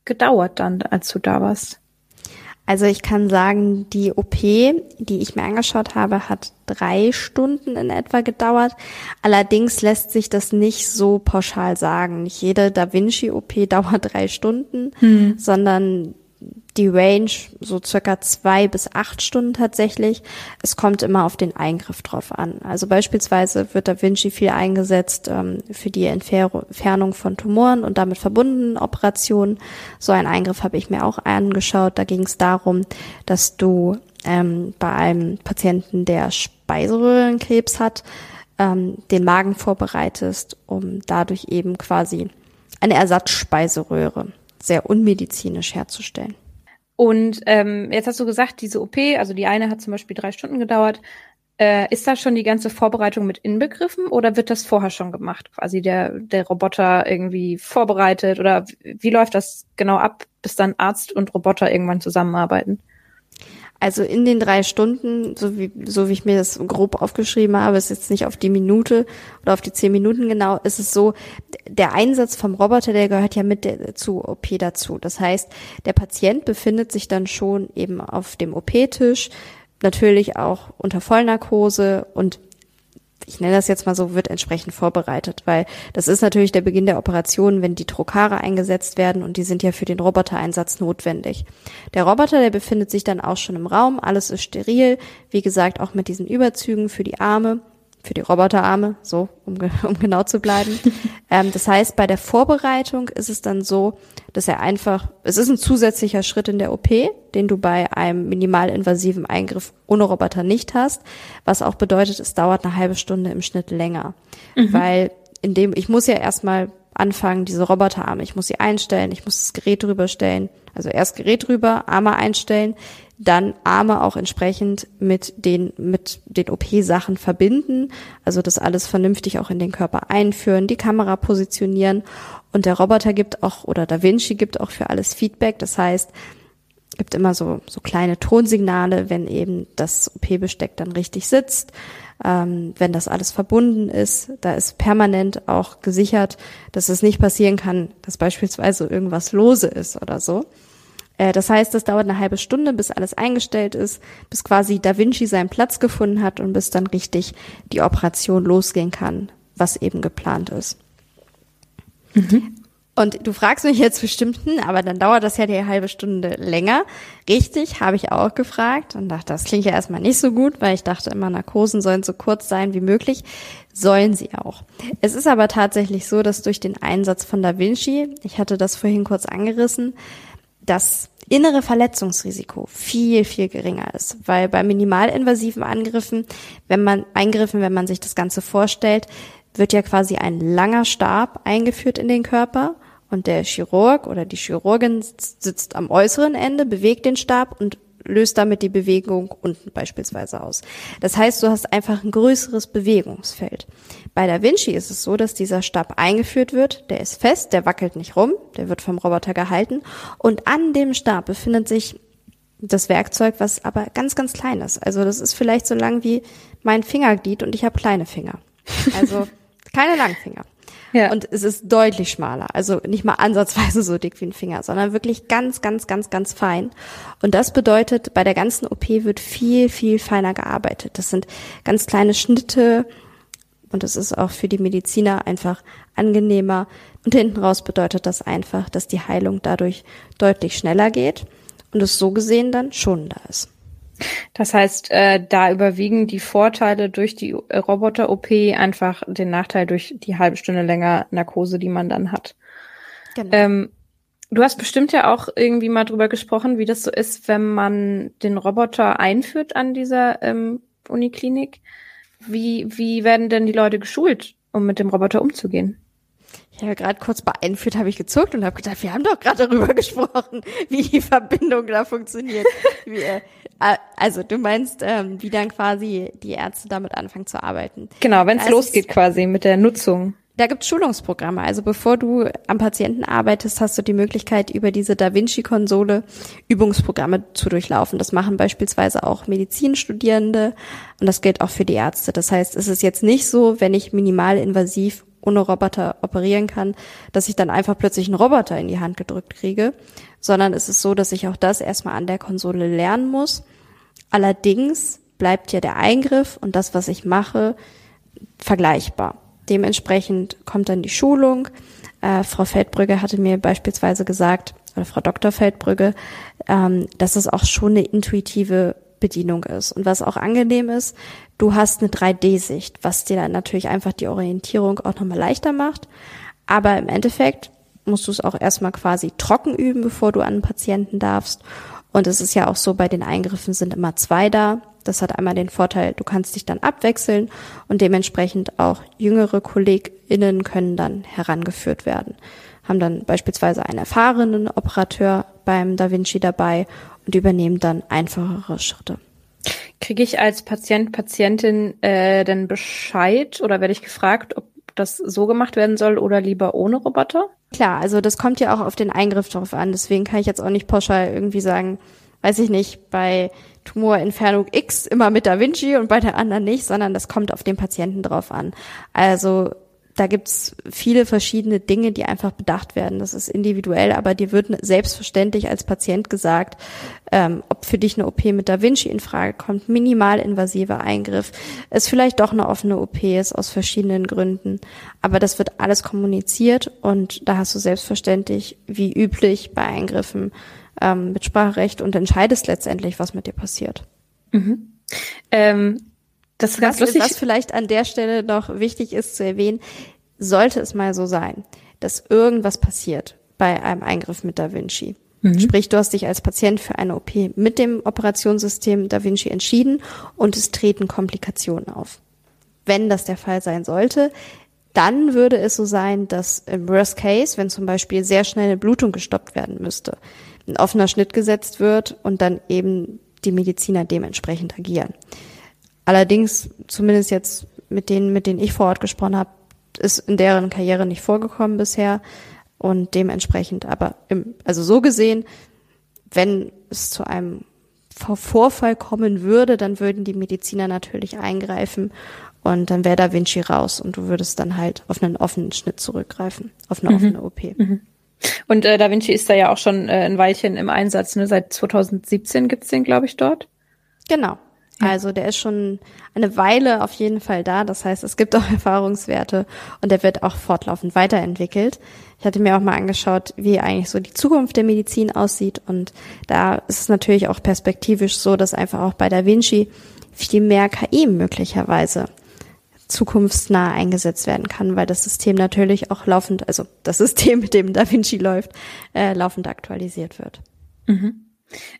gedauert dann, als du da warst? Also ich kann sagen, die OP, die ich mir angeschaut habe, hat drei Stunden in etwa gedauert. Allerdings lässt sich das nicht so pauschal sagen. Nicht jede Da Vinci OP <laughs> dauert drei Stunden, hm. sondern die Range so circa zwei bis acht Stunden tatsächlich. Es kommt immer auf den Eingriff drauf an. Also beispielsweise wird Da Vinci viel eingesetzt ähm, für die Entfernung von Tumoren und damit verbundenen Operationen. So einen Eingriff habe ich mir auch angeschaut. Da ging es darum, dass du ähm, bei einem Patienten, der Speiseröhrenkrebs hat, ähm, den Magen vorbereitest, um dadurch eben quasi eine Ersatzspeiseröhre sehr unmedizinisch herzustellen. Und ähm, jetzt hast du gesagt, diese OP, also die eine hat zum Beispiel drei Stunden gedauert. Äh, ist da schon die ganze Vorbereitung mit inbegriffen oder wird das vorher schon gemacht? Quasi der, der Roboter irgendwie vorbereitet oder wie läuft das genau ab, bis dann Arzt und Roboter irgendwann zusammenarbeiten? Also in den drei Stunden, so wie, so wie ich mir das grob aufgeschrieben habe, ist jetzt nicht auf die Minute oder auf die zehn Minuten genau, ist es so, der Einsatz vom Roboter, der gehört ja mit der, zu OP dazu. Das heißt, der Patient befindet sich dann schon eben auf dem OP-Tisch, natürlich auch unter Vollnarkose und ich nenne das jetzt mal so, wird entsprechend vorbereitet, weil das ist natürlich der Beginn der Operation, wenn die Trokare eingesetzt werden und die sind ja für den Robotereinsatz notwendig. Der Roboter, der befindet sich dann auch schon im Raum, alles ist steril, wie gesagt auch mit diesen Überzügen für die Arme für die Roboterarme, so, um, um genau zu bleiben. <laughs> ähm, das heißt, bei der Vorbereitung ist es dann so, dass er einfach, es ist ein zusätzlicher Schritt in der OP, den du bei einem minimalinvasiven Eingriff ohne Roboter nicht hast, was auch bedeutet, es dauert eine halbe Stunde im Schnitt länger, mhm. weil in dem, ich muss ja erstmal anfangen, diese Roboterarme, ich muss sie einstellen, ich muss das Gerät drüber stellen, also erst Gerät drüber, Arme einstellen, dann Arme auch entsprechend mit den, mit den OP-Sachen verbinden, also das alles vernünftig auch in den Körper einführen, die Kamera positionieren. Und der Roboter gibt auch, oder Da Vinci gibt auch für alles Feedback, das heißt, gibt immer so, so kleine Tonsignale, wenn eben das OP-Besteck dann richtig sitzt, ähm, wenn das alles verbunden ist, da ist permanent auch gesichert, dass es nicht passieren kann, dass beispielsweise irgendwas lose ist oder so. Äh, das heißt, es dauert eine halbe Stunde, bis alles eingestellt ist, bis quasi Da Vinci seinen Platz gefunden hat und bis dann richtig die Operation losgehen kann, was eben geplant ist. Mhm. Und du fragst mich jetzt bestimmt, hm, aber dann dauert das ja die halbe Stunde länger. Richtig, habe ich auch gefragt und dachte, das klingt ja erstmal nicht so gut, weil ich dachte immer, Narkosen sollen so kurz sein wie möglich. Sollen sie auch. Es ist aber tatsächlich so, dass durch den Einsatz von Da Vinci, ich hatte das vorhin kurz angerissen, das innere Verletzungsrisiko viel, viel geringer ist. Weil bei minimalinvasiven Angriffen, wenn man, Eingriffen, wenn man sich das Ganze vorstellt, wird ja quasi ein langer Stab eingeführt in den Körper und der Chirurg oder die Chirurgin sitzt am äußeren Ende, bewegt den Stab und löst damit die Bewegung unten beispielsweise aus. Das heißt, du hast einfach ein größeres Bewegungsfeld. Bei Da Vinci ist es so, dass dieser Stab eingeführt wird, der ist fest, der wackelt nicht rum, der wird vom Roboter gehalten und an dem Stab befindet sich das Werkzeug, was aber ganz, ganz klein ist. Also das ist vielleicht so lang wie mein Fingerglied und ich habe kleine Finger. Also <laughs> keine Langfinger. Ja. Und es ist deutlich schmaler. Also nicht mal ansatzweise so dick wie ein Finger, sondern wirklich ganz, ganz, ganz, ganz fein. Und das bedeutet, bei der ganzen OP wird viel, viel feiner gearbeitet. Das sind ganz kleine Schnitte. Und es ist auch für die Mediziner einfach angenehmer. Und hinten raus bedeutet das einfach, dass die Heilung dadurch deutlich schneller geht und es so gesehen dann schonender ist. Das heißt, äh, da überwiegen die Vorteile durch die Roboter-OP einfach den Nachteil durch die halbe Stunde länger Narkose, die man dann hat. Genau. Ähm, du hast bestimmt ja auch irgendwie mal drüber gesprochen, wie das so ist, wenn man den Roboter einführt an dieser ähm, Uniklinik. Wie, wie werden denn die Leute geschult, um mit dem Roboter umzugehen? Ich habe gerade kurz bei einführt, habe ich gezuckt und habe gedacht, wir haben doch gerade darüber <laughs> gesprochen, wie die Verbindung da funktioniert. <laughs> wie, äh, also du meinst, ähm, wie dann quasi die Ärzte damit anfangen zu arbeiten. Genau, wenn es losgeht quasi mit der Nutzung. Da gibt es Schulungsprogramme. Also bevor du am Patienten arbeitest, hast du die Möglichkeit, über diese Da Vinci-Konsole Übungsprogramme zu durchlaufen. Das machen beispielsweise auch Medizinstudierende und das gilt auch für die Ärzte. Das heißt, es ist jetzt nicht so, wenn ich minimal invasiv ohne Roboter operieren kann, dass ich dann einfach plötzlich einen Roboter in die Hand gedrückt kriege, sondern es ist so, dass ich auch das erstmal an der Konsole lernen muss. Allerdings bleibt ja der Eingriff und das, was ich mache, vergleichbar. Dementsprechend kommt dann die Schulung. Äh, Frau Feldbrügge hatte mir beispielsweise gesagt, oder Frau Dr. Feldbrügge, ähm, dass es auch schon eine intuitive Bedienung ist. Und was auch angenehm ist, du hast eine 3D-Sicht, was dir dann natürlich einfach die Orientierung auch nochmal leichter macht. Aber im Endeffekt musst du es auch erstmal quasi trocken üben, bevor du an einen Patienten darfst. Und es ist ja auch so, bei den Eingriffen sind immer zwei da. Das hat einmal den Vorteil, du kannst dich dann abwechseln und dementsprechend auch jüngere KollegInnen können dann herangeführt werden. Haben dann beispielsweise einen erfahrenen Operateur beim Da Vinci dabei und übernehmen dann einfachere Schritte. Kriege ich als Patient, Patientin äh, denn Bescheid oder werde ich gefragt, ob das so gemacht werden soll oder lieber ohne Roboter? Klar, also das kommt ja auch auf den Eingriff drauf an. Deswegen kann ich jetzt auch nicht pauschal irgendwie sagen, weiß ich nicht, bei Tumorentfernung X immer mit Da Vinci und bei der anderen nicht, sondern das kommt auf den Patienten drauf an. Also da gibt's viele verschiedene Dinge, die einfach bedacht werden. Das ist individuell, aber dir wird selbstverständlich als Patient gesagt, ähm, ob für dich eine OP mit Da Vinci in Frage kommt, minimalinvasiver Eingriff, es vielleicht doch eine offene OP ist aus verschiedenen Gründen. Aber das wird alles kommuniziert und da hast du selbstverständlich, wie üblich bei Eingriffen, ähm, mit Sprachrecht und entscheidest letztendlich, was mit dir passiert. Mhm. Ähm das ist ganz was, lustig. Was vielleicht an der Stelle noch wichtig ist zu erwähnen, sollte es mal so sein, dass irgendwas passiert bei einem Eingriff mit Da Vinci. Mhm. Sprich, du hast dich als Patient für eine OP mit dem Operationssystem Da Vinci entschieden und es treten Komplikationen auf. Wenn das der Fall sein sollte, dann würde es so sein, dass im Worst Case, wenn zum Beispiel sehr schnell eine Blutung gestoppt werden müsste, ein offener Schnitt gesetzt wird und dann eben die Mediziner dementsprechend agieren. Allerdings, zumindest jetzt mit denen, mit denen ich vor Ort gesprochen habe, ist in deren Karriere nicht vorgekommen bisher und dementsprechend aber im, also so gesehen, wenn es zu einem Vorfall kommen würde, dann würden die Mediziner natürlich eingreifen und dann wäre Da Vinci raus und du würdest dann halt auf einen offenen Schnitt zurückgreifen, auf eine mhm. offene OP. Mhm. Und äh, Da Vinci ist da ja auch schon äh, ein Weilchen im Einsatz, ne? Seit 2017 gibt's den, glaube ich, dort. Genau. Ja. Also der ist schon eine Weile auf jeden Fall da. Das heißt, es gibt auch <laughs> Erfahrungswerte und der wird auch fortlaufend weiterentwickelt. Ich hatte mir auch mal angeschaut, wie eigentlich so die Zukunft der Medizin aussieht. Und da ist es natürlich auch perspektivisch so, dass einfach auch bei Da Vinci viel mehr KI möglicherweise zukunftsnah eingesetzt werden kann, weil das System natürlich auch laufend, also das <laughs> System, mit dem Da Vinci läuft, äh, laufend aktualisiert wird. Mhm.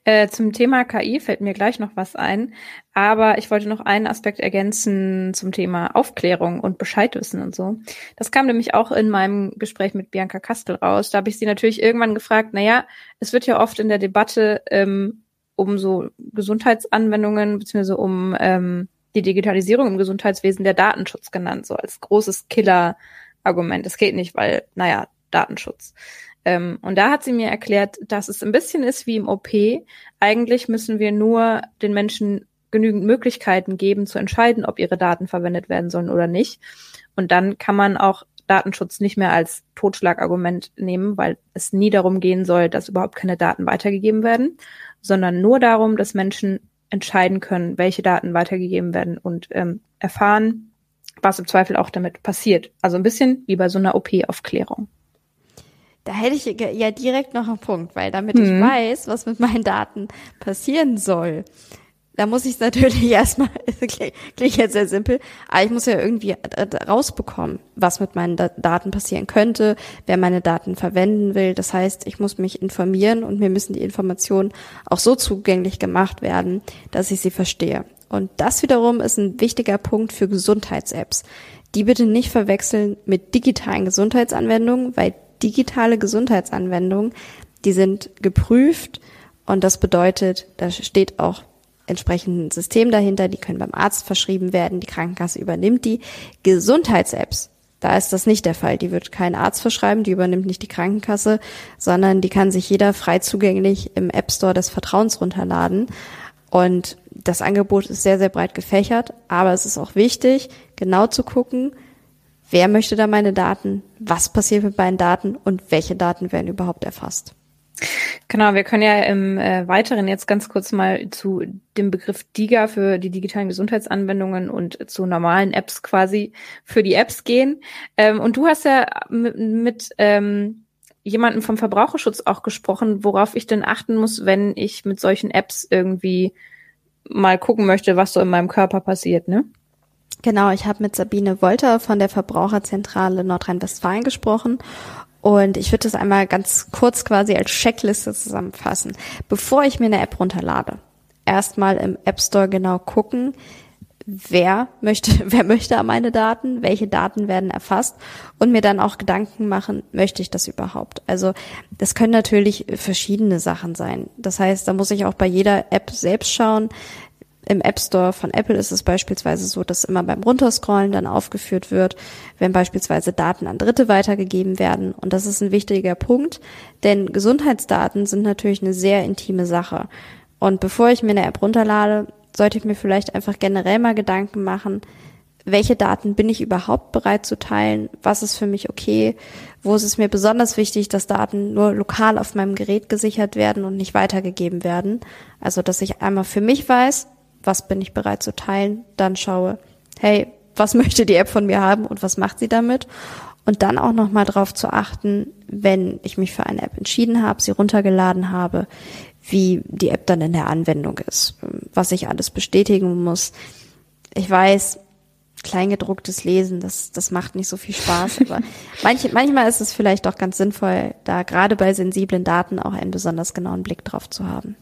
Äh, zum Thema KI fällt mir gleich noch was ein, aber ich wollte noch einen Aspekt ergänzen zum Thema Aufklärung und Bescheidwissen und so. Das kam nämlich auch in meinem Gespräch mit Bianca Kastel raus. Da habe ich sie natürlich irgendwann gefragt, naja, es wird ja oft in der Debatte ähm, um so Gesundheitsanwendungen beziehungsweise um ähm, die Digitalisierung im Gesundheitswesen der Datenschutz genannt, so als großes Killer-Argument. Es geht nicht, weil, naja, Datenschutz. Ähm, und da hat sie mir erklärt, dass es ein bisschen ist wie im OP. Eigentlich müssen wir nur den Menschen genügend Möglichkeiten geben, zu entscheiden, ob ihre Daten verwendet werden sollen oder nicht. Und dann kann man auch Datenschutz nicht mehr als Totschlagargument nehmen, weil es nie darum gehen soll, dass überhaupt keine Daten weitergegeben werden, sondern nur darum, dass Menschen entscheiden können, welche Daten weitergegeben werden und ähm, erfahren, was im Zweifel auch damit passiert. Also ein bisschen wie bei so einer OP-Aufklärung. Da hätte ich ja direkt noch einen Punkt, weil damit mhm. ich weiß, was mit meinen Daten passieren soll, da muss ich <laughs> es natürlich erstmal, klingt jetzt sehr simpel, aber ich muss ja irgendwie äh, rausbekommen, was mit meinen Daten passieren könnte, wer meine Daten verwenden will. Das heißt, ich muss mich informieren und mir müssen die Informationen auch so zugänglich gemacht werden, dass ich sie verstehe. Und das wiederum ist ein wichtiger Punkt für Gesundheits-Apps. Die bitte nicht verwechseln mit digitalen Gesundheitsanwendungen, weil digitale Gesundheitsanwendungen, die sind geprüft und das bedeutet, da steht auch entsprechend ein System dahinter, die können beim Arzt verschrieben werden, die Krankenkasse übernimmt die. Gesundheits-Apps, da ist das nicht der Fall. Die wird kein Arzt verschreiben, die übernimmt nicht die Krankenkasse, sondern die kann sich jeder frei zugänglich im App Store des Vertrauens runterladen. Und das Angebot ist sehr, sehr breit gefächert, aber es ist auch wichtig, genau zu gucken, wer möchte da meine Daten, was passiert mit meinen Daten und welche Daten werden überhaupt erfasst. Genau, wir können ja im äh, Weiteren jetzt ganz kurz mal zu dem Begriff DIGA für die digitalen Gesundheitsanwendungen und zu normalen Apps quasi für die Apps gehen. Ähm, und du hast ja mit, mit ähm, jemandem vom Verbraucherschutz auch gesprochen, worauf ich denn achten muss, wenn ich mit solchen Apps irgendwie mal gucken möchte, was so in meinem Körper passiert, ne? Genau, ich habe mit Sabine Wolter von der Verbraucherzentrale Nordrhein-Westfalen gesprochen und ich würde das einmal ganz kurz quasi als Checkliste zusammenfassen. Bevor ich mir eine App runterlade, erstmal im App Store genau gucken, wer möchte, <laughs> wer möchte meine Daten, welche Daten werden erfasst und mir dann auch Gedanken machen, möchte ich das überhaupt? Also das können natürlich verschiedene Sachen sein. Das heißt, da muss ich auch bei jeder App selbst schauen, im App Store von Apple ist es beispielsweise so, dass immer beim Runterscrollen dann aufgeführt wird, wenn beispielsweise Daten an Dritte weitergegeben werden. Und das ist ein wichtiger Punkt, denn Gesundheitsdaten sind natürlich eine sehr intime Sache. Und bevor ich mir eine App runterlade, sollte ich mir vielleicht einfach generell mal Gedanken machen, welche Daten bin ich überhaupt bereit zu teilen? Was ist für mich okay? Wo ist es mir besonders wichtig, dass Daten nur lokal auf meinem Gerät gesichert werden und nicht weitergegeben werden? Also, dass ich einmal für mich weiß, was bin ich bereit zu teilen, dann schaue, hey, was <laughs> möchte die App von mir haben und was macht sie damit? Und dann auch nochmal darauf zu achten, wenn ich mich für eine App entschieden habe, sie runtergeladen habe, wie die App dann in der Anwendung ist, was ich alles bestätigen muss. Ich weiß, kleingedrucktes Lesen, das, das macht nicht so viel Spaß, <laughs> aber manche, manchmal ist es vielleicht auch ganz sinnvoll, da gerade bei sensiblen Daten auch einen besonders genauen Blick drauf zu haben.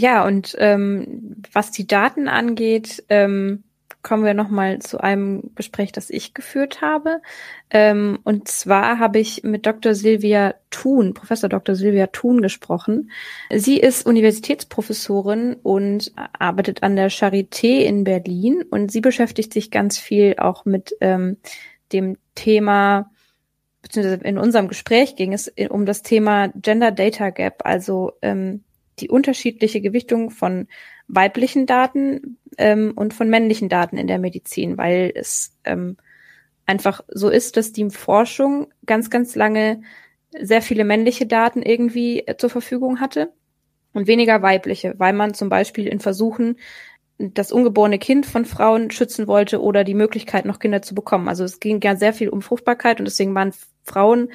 Ja, und ähm, was die Daten angeht, ähm, kommen wir nochmal zu einem Gespräch, das ich geführt habe. Ähm, und zwar habe ich mit Dr. Silvia Thun, Professor Dr. Silvia Thun gesprochen. Sie ist Universitätsprofessorin und arbeitet an der Charité in Berlin und sie beschäftigt sich ganz viel auch mit ähm, dem Thema, beziehungsweise in unserem Gespräch ging es um das Thema Gender Data Gap, also ähm, die unterschiedliche Gewichtung von weiblichen Daten ähm, und von männlichen Daten in der Medizin, weil es ähm, einfach so ist, dass die Forschung ganz, ganz lange sehr viele männliche Daten irgendwie äh, zur Verfügung hatte und weniger weibliche, weil man zum Beispiel in Versuchen das ungeborene Kind von Frauen schützen wollte oder die Möglichkeit, noch Kinder zu bekommen. Also es ging ja sehr viel um Fruchtbarkeit und deswegen waren Frauen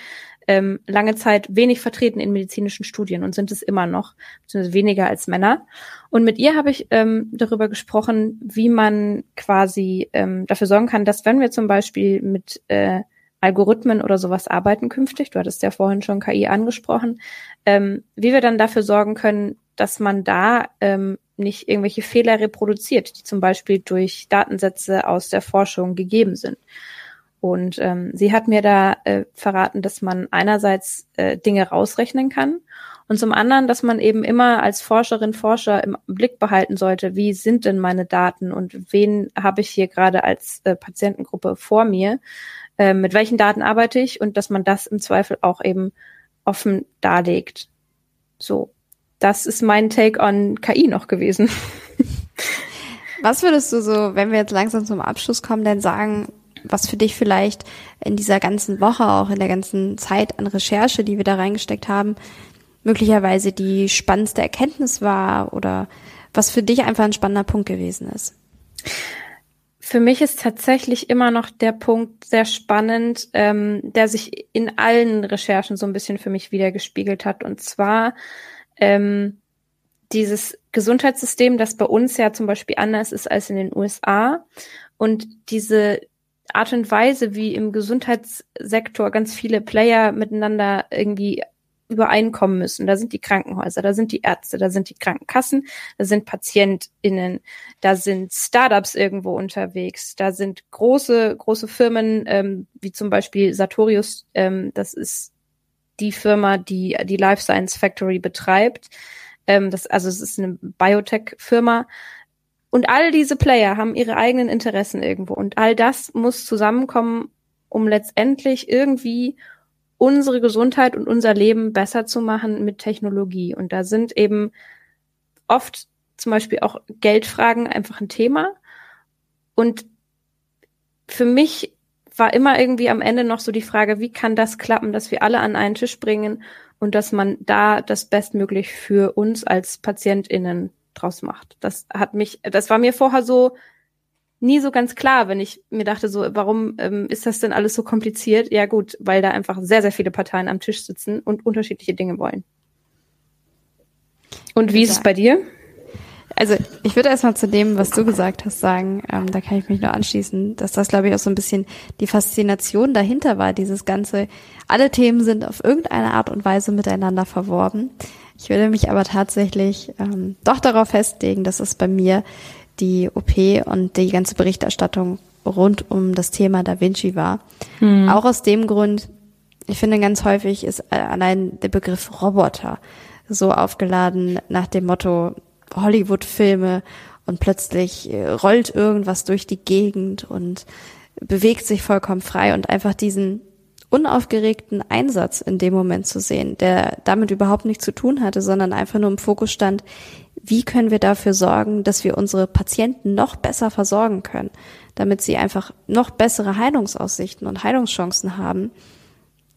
ähm, lange Zeit wenig vertreten in medizinischen Studien und sind es immer noch, beziehungsweise weniger als Männer. Und mit ihr habe ich ähm, darüber gesprochen, wie man quasi ähm, dafür sorgen kann, dass wenn wir zum Beispiel mit äh, Algorithmen oder sowas arbeiten künftig, du hattest ja vorhin schon KI angesprochen, ähm, wie wir dann dafür sorgen können, dass man da ähm, nicht irgendwelche Fehler reproduziert, die zum Beispiel durch Datensätze aus der Forschung gegeben sind. Und ähm, sie hat mir da äh, verraten, dass man einerseits äh, Dinge rausrechnen kann und zum anderen, dass man eben immer als Forscherin, Forscher im Blick behalten sollte, wie sind denn meine Daten und wen habe ich hier gerade als äh, Patientengruppe vor mir, äh, mit welchen Daten arbeite ich und dass man das im Zweifel auch eben offen darlegt. So, das ist mein Take on KI noch gewesen. <laughs> Was würdest du so, wenn wir jetzt langsam zum Abschluss kommen, denn sagen, was für dich vielleicht in dieser ganzen Woche, auch in der ganzen Zeit an Recherche, die wir da reingesteckt haben, möglicherweise die spannendste Erkenntnis war oder was für dich einfach ein spannender Punkt gewesen ist? Für mich ist tatsächlich immer noch der Punkt sehr spannend, ähm, der sich in allen Recherchen so ein bisschen für mich wiedergespiegelt hat. Und zwar ähm, dieses Gesundheitssystem, das bei uns ja zum Beispiel anders ist als in den USA. Und diese Art und Weise, wie im Gesundheitssektor ganz viele Player miteinander irgendwie übereinkommen müssen. Da sind die Krankenhäuser, da sind die Ärzte, da sind die Krankenkassen, da sind PatientInnen, da sind Startups irgendwo unterwegs, da sind große, große Firmen, ähm, wie zum Beispiel Sartorius, ähm, das ist die Firma, die die Life Science Factory betreibt. Ähm, das, also es ist eine Biotech-Firma. Und all diese Player haben ihre eigenen Interessen irgendwo. Und all das muss zusammenkommen, um letztendlich irgendwie unsere Gesundheit und unser Leben besser zu machen mit Technologie. Und da sind eben oft zum Beispiel auch Geldfragen einfach ein Thema. Und für mich war immer irgendwie am Ende noch so die Frage, wie kann das klappen, dass wir alle an einen Tisch bringen und dass man da das bestmöglich für uns als PatientInnen draus macht. Das hat mich, das war mir vorher so nie so ganz klar, wenn ich mir dachte, so, warum ähm, ist das denn alles so kompliziert? Ja gut, weil da einfach sehr, sehr viele Parteien am Tisch sitzen und unterschiedliche Dinge wollen. Und wie ist es bei dir? Also ich würde erstmal zu dem, was du gesagt hast, sagen, ähm, da kann ich mich nur anschließen, dass das, glaube ich, auch so ein bisschen die Faszination dahinter war, dieses Ganze, alle Themen sind auf irgendeine Art und Weise miteinander verworben. Ich würde mich aber tatsächlich ähm, doch darauf festlegen, dass es bei mir die OP und die ganze Berichterstattung rund um das Thema Da Vinci war. Hm. Auch aus dem Grund, ich finde ganz häufig ist allein der Begriff Roboter so aufgeladen nach dem Motto Hollywood-Filme und plötzlich äh, rollt irgendwas durch die Gegend und bewegt sich vollkommen frei und einfach diesen unaufgeregten Einsatz in dem Moment zu sehen, der damit überhaupt nichts zu tun hatte, sondern einfach nur im Fokus stand, wie können wir dafür sorgen, dass wir unsere Patienten noch besser versorgen können, damit sie einfach noch bessere Heilungsaussichten und Heilungschancen haben.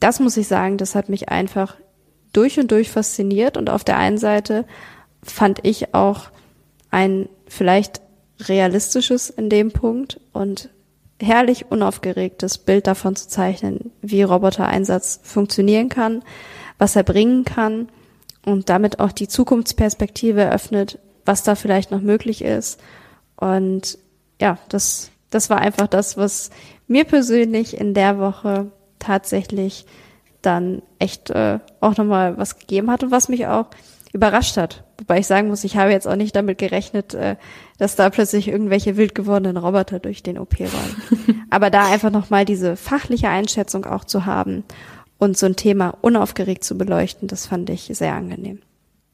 Das muss ich sagen, das hat mich einfach durch und durch fasziniert und auf der einen Seite fand ich auch ein vielleicht realistisches in dem Punkt und herrlich unaufgeregtes Bild davon zu zeichnen, wie Robotereinsatz funktionieren kann, was er bringen kann und damit auch die Zukunftsperspektive eröffnet, was da vielleicht noch möglich ist. Und ja, das, das war einfach das, was mir persönlich in der Woche tatsächlich dann echt äh, auch nochmal was gegeben hat und was mich auch überrascht hat. Wobei ich sagen muss, ich habe jetzt auch nicht damit gerechnet, äh, dass da plötzlich irgendwelche wild gewordenen Roboter durch den OP rollen. <laughs> Aber da einfach nochmal diese fachliche Einschätzung auch zu haben und so ein Thema unaufgeregt zu beleuchten, das fand ich sehr angenehm.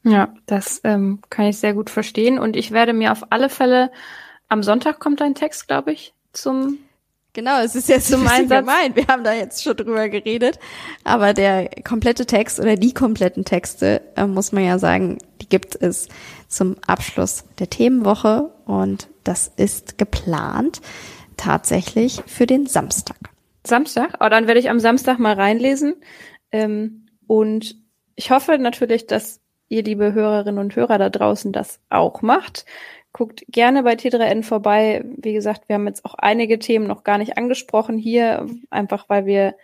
Ja, das ähm, kann ich sehr gut verstehen. Und ich werde mir auf alle Fälle, am Sonntag kommt ein Text, glaube ich, zum Genau, es ist jetzt zum Einsatz. gemein. Wir haben da jetzt schon drüber geredet. Aber der komplette Text oder die kompletten Texte, äh, muss man ja sagen, die gibt es zum Abschluss der Themenwoche. Und das ist geplant tatsächlich für den Samstag. Samstag? Oh, dann werde ich am Samstag mal reinlesen. Ähm, und ich hoffe natürlich, dass ihr, liebe Hörerinnen und Hörer da draußen, das auch macht. Guckt gerne bei T3N vorbei. Wie gesagt, wir haben jetzt auch einige Themen noch gar nicht angesprochen hier, einfach weil wir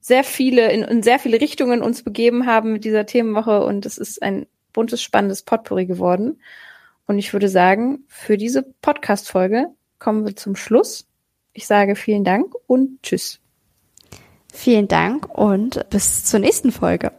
sehr viele, in, in sehr viele Richtungen uns begeben haben mit dieser Themenwoche und es ist ein buntes, spannendes Potpourri geworden. Und ich würde sagen, für diese Podcast-Folge kommen wir zum Schluss. Ich sage vielen Dank und tschüss. Vielen Dank und bis zur nächsten Folge.